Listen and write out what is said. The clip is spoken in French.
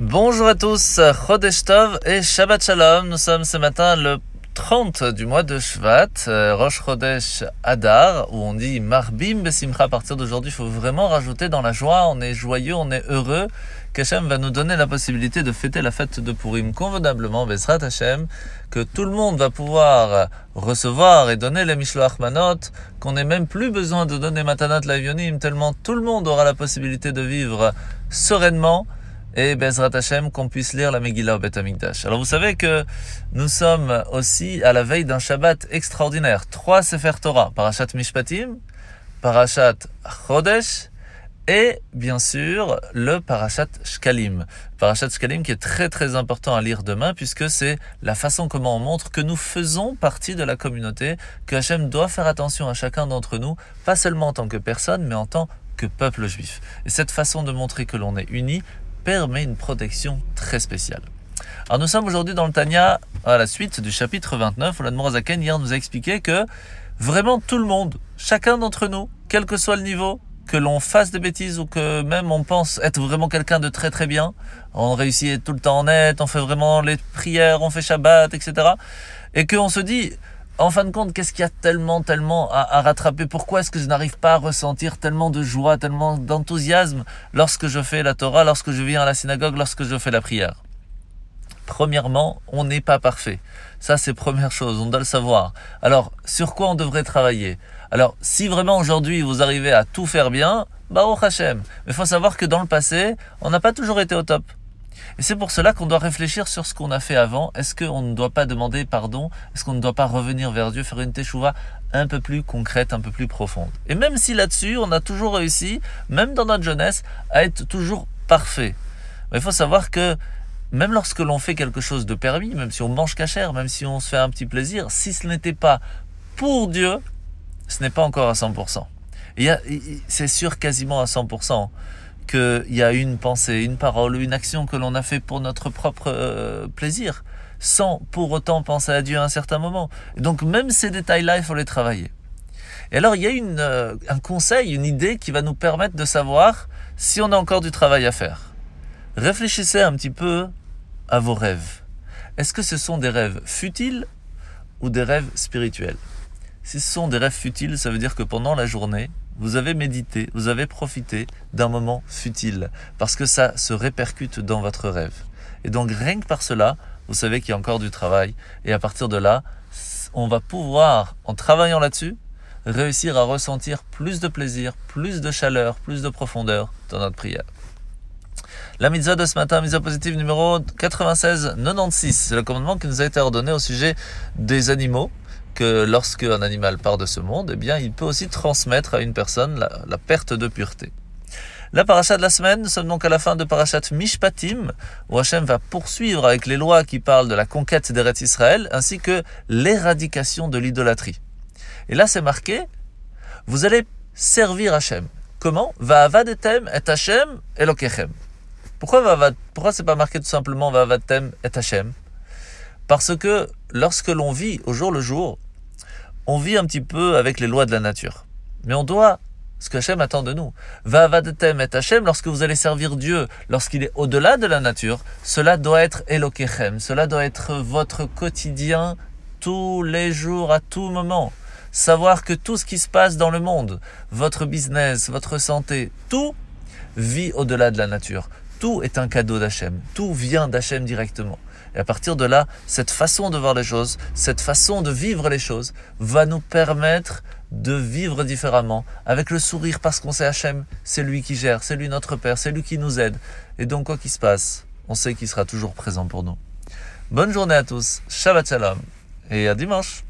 Bonjour à tous, Chodesh Tov et Shabbat Shalom. Nous sommes ce matin le 30 du mois de Shvat, euh, Rosh Chodesh Adar, où on dit Marbim Besimcha. À partir d'aujourd'hui, il faut vraiment rajouter dans la joie. On est joyeux, on est heureux. Qu'Hachem va nous donner la possibilité de fêter la fête de Purim convenablement, Besrat Hashem, que tout le monde va pouvoir recevoir et donner les Mishloach Manot, qu'on n'ait même plus besoin de donner Matanat Lavionim, tellement tout le monde aura la possibilité de vivre sereinement et Bezrat Hashem qu'on puisse lire la Megillah au Beth Amikdash. Alors vous savez que nous sommes aussi à la veille d'un Shabbat extraordinaire. Trois Sefer Torah, Parashat Mishpatim, Parashat Chodesh et bien sûr le Parashat Shkalim. Parashat Shkalim qui est très très important à lire demain puisque c'est la façon comment on montre que nous faisons partie de la communauté, que Hashem doit faire attention à chacun d'entre nous, pas seulement en tant que personne mais en tant que peuple juif. Et cette façon de montrer que l'on est unis permet une protection très spéciale. Alors nous sommes aujourd'hui dans le Tanya à la suite du chapitre 29 où l'Admorazaken hier nous a expliqué que vraiment tout le monde, chacun d'entre nous, quel que soit le niveau, que l'on fasse des bêtises ou que même on pense être vraiment quelqu'un de très très bien, on réussit tout le temps être, on fait vraiment les prières, on fait Shabbat, etc. Et qu'on se dit, en fin de compte, qu'est-ce qu'il y a tellement, tellement à, rattraper? Pourquoi est-ce que je n'arrive pas à ressentir tellement de joie, tellement d'enthousiasme lorsque je fais la Torah, lorsque je viens à la synagogue, lorsque je fais la prière? Premièrement, on n'est pas parfait. Ça, c'est première chose, on doit le savoir. Alors, sur quoi on devrait travailler? Alors, si vraiment aujourd'hui vous arrivez à tout faire bien, Baruch Hashem. Mais il faut savoir que dans le passé, on n'a pas toujours été au top. Et c'est pour cela qu'on doit réfléchir sur ce qu'on a fait avant. Est-ce qu'on ne doit pas demander pardon? Est-ce qu'on ne doit pas revenir vers Dieu, faire une teshuva un peu plus concrète, un peu plus profonde? Et même si là-dessus, on a toujours réussi, même dans notre jeunesse, à être toujours parfait. Mais il faut savoir que même lorsque l'on fait quelque chose de permis, même si on mange cachère, même si on se fait un petit plaisir, si ce n'était pas pour Dieu, ce n'est pas encore à 100%. C'est sûr quasiment à 100% qu'il y a une pensée, une parole, une action que l'on a fait pour notre propre euh, plaisir, sans pour autant penser à Dieu à un certain moment. donc même ces détails-là, il faut les travailler. Et alors il y a une, euh, un conseil, une idée qui va nous permettre de savoir si on a encore du travail à faire. Réfléchissez un petit peu à vos rêves. Est-ce que ce sont des rêves futiles ou des rêves spirituels? Si ce sont des rêves futiles, ça veut dire que pendant la journée, vous avez médité, vous avez profité d'un moment futile, parce que ça se répercute dans votre rêve. Et donc rien que par cela, vous savez qu'il y a encore du travail, et à partir de là, on va pouvoir, en travaillant là-dessus, réussir à ressentir plus de plaisir, plus de chaleur, plus de profondeur dans notre prière. La mitzvah de ce matin, mitzvah positive numéro 96-96, c'est le commandement qui nous a été ordonné au sujet des animaux que lorsque un animal part de ce monde, eh bien, il peut aussi transmettre à une personne la, perte de pureté. La paracha de la semaine, nous sommes donc à la fin de parachat Mishpatim, où Hachem va poursuivre avec les lois qui parlent de la conquête d'Eretz Israël, ainsi que l'éradication de l'idolâtrie. Et là, c'est marqué, vous allez servir Hachem. Comment? Va avadetem et Hachem elokechem. Pourquoi, pourquoi c'est pas marqué tout simplement va avadetem et Hachem? Parce que lorsque l'on vit au jour le jour, on vit un petit peu avec les lois de la nature. Mais on doit ce que Hachem attend de nous. Va vadetem et Hachem, lorsque vous allez servir Dieu, lorsqu'il est au-delà de la nature, cela doit être Elokechem, cela doit être votre quotidien tous les jours, à tout moment. Savoir que tout ce qui se passe dans le monde, votre business, votre santé, tout vit au-delà de la nature. Tout est un cadeau d'Hachem. Tout vient d'Hachem directement. Et à partir de là, cette façon de voir les choses, cette façon de vivre les choses, va nous permettre de vivre différemment, avec le sourire parce qu'on sait Hachem, c'est lui qui gère, c'est lui notre Père, c'est lui qui nous aide. Et donc quoi qu'il se passe, on sait qu'il sera toujours présent pour nous. Bonne journée à tous, Shabbat Shalom, et à dimanche